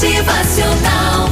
Motivacional.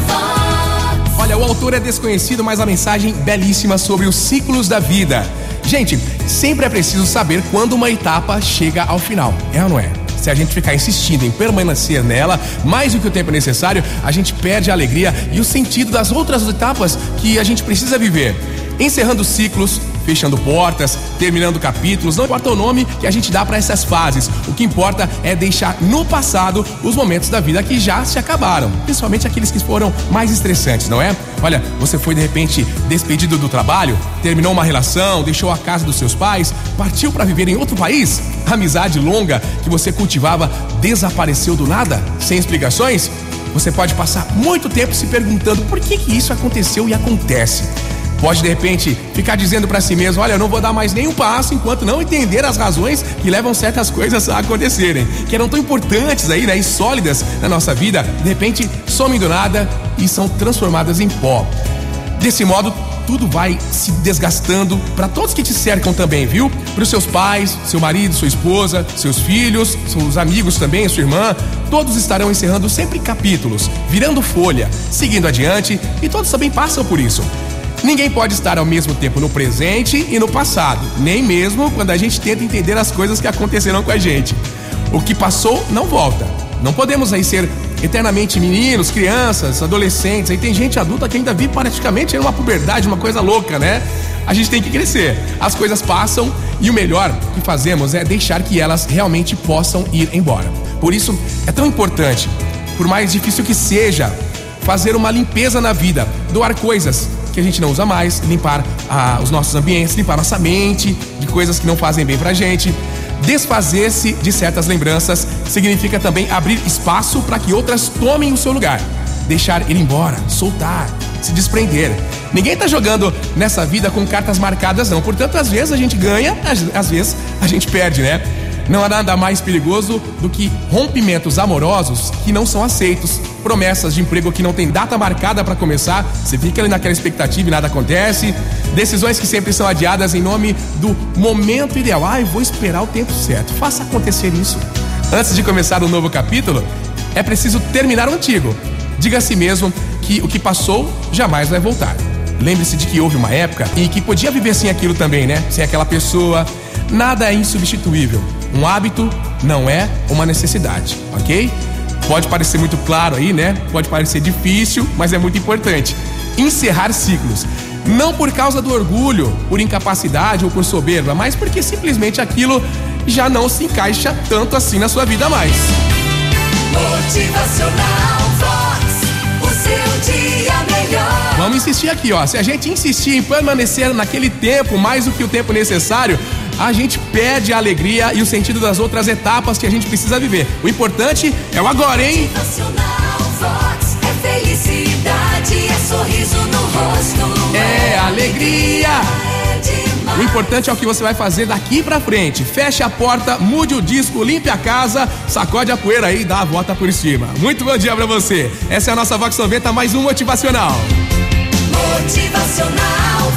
Olha, o autor é desconhecido, mas a mensagem belíssima sobre os ciclos da vida. Gente, sempre é preciso saber quando uma etapa chega ao final, é ou não é? Se a gente ficar insistindo em permanecer nela mais do que o tempo necessário, a gente perde a alegria e o sentido das outras etapas que a gente precisa viver. Encerrando ciclos, fechando portas, terminando capítulos, não importa o nome que a gente dá para essas fases. O que importa é deixar no passado os momentos da vida que já se acabaram, principalmente aqueles que foram mais estressantes, não é? Olha, você foi de repente despedido do trabalho, terminou uma relação, deixou a casa dos seus pais, partiu para viver em outro país? A amizade longa que você cultivava desapareceu do nada, sem explicações? Você pode passar muito tempo se perguntando por que, que isso aconteceu e acontece. Pode de repente ficar dizendo para si mesmo: Olha, eu não vou dar mais nenhum passo enquanto não entender as razões que levam certas coisas a acontecerem, que eram tão importantes aí, né, e sólidas na nossa vida, de repente somem do nada e são transformadas em pó. Desse modo, tudo vai se desgastando para todos que te cercam também, viu? Para os seus pais, seu marido, sua esposa, seus filhos, seus amigos também, sua irmã, todos estarão encerrando sempre capítulos, virando folha, seguindo adiante e todos também passam por isso. Ninguém pode estar ao mesmo tempo no presente e no passado, nem mesmo quando a gente tenta entender as coisas que aconteceram com a gente. O que passou não volta. Não podemos aí ser eternamente meninos, crianças, adolescentes. Aí tem gente adulta que ainda vive praticamente uma puberdade, uma coisa louca, né? A gente tem que crescer. As coisas passam e o melhor que fazemos é deixar que elas realmente possam ir embora. Por isso é tão importante, por mais difícil que seja, fazer uma limpeza na vida, doar coisas que a gente não usa mais, limpar ah, os nossos ambientes, limpar nossa mente de coisas que não fazem bem pra gente. Desfazer-se de certas lembranças significa também abrir espaço para que outras tomem o seu lugar. Deixar ir embora, soltar, se desprender. Ninguém tá jogando nessa vida com cartas marcadas, não. Portanto, às vezes a gente ganha, às, vezes a gente perde, né? Não há nada mais perigoso do que rompimentos amorosos que não são aceitos, promessas de emprego que não tem data marcada para começar, você fica ali naquela expectativa e nada acontece, decisões que sempre são adiadas em nome do momento ideal. Ai, vou esperar o tempo certo. Faça acontecer isso. Antes de começar um novo capítulo, é preciso terminar o antigo. Diga a si mesmo que o que passou jamais vai voltar. Lembre-se de que houve uma época e que podia viver sem aquilo também, né? Sem aquela pessoa. Nada é insubstituível. Um hábito não é uma necessidade, ok? Pode parecer muito claro aí, né? Pode parecer difícil, mas é muito importante. Encerrar ciclos. Não por causa do orgulho, por incapacidade ou por soberba, mas porque simplesmente aquilo já não se encaixa tanto assim na sua vida mais. Motivacional Vox. O seu dia melhor. Vamos insistir aqui, ó. Se a gente insistir em permanecer naquele tempo mais do que o tempo necessário, a gente perde a alegria e o sentido das outras etapas que a gente precisa viver. O importante é o agora, hein? Motivacional Vox. É felicidade, é sorriso no rosto. É alegria. É. O importante é o que você vai fazer daqui pra frente. Feche a porta, mude o disco, limpe a casa, sacode a poeira aí e dá a volta por cima. Muito bom dia pra você. Essa é a nossa Vox 90, mais um motivacional. Motivacional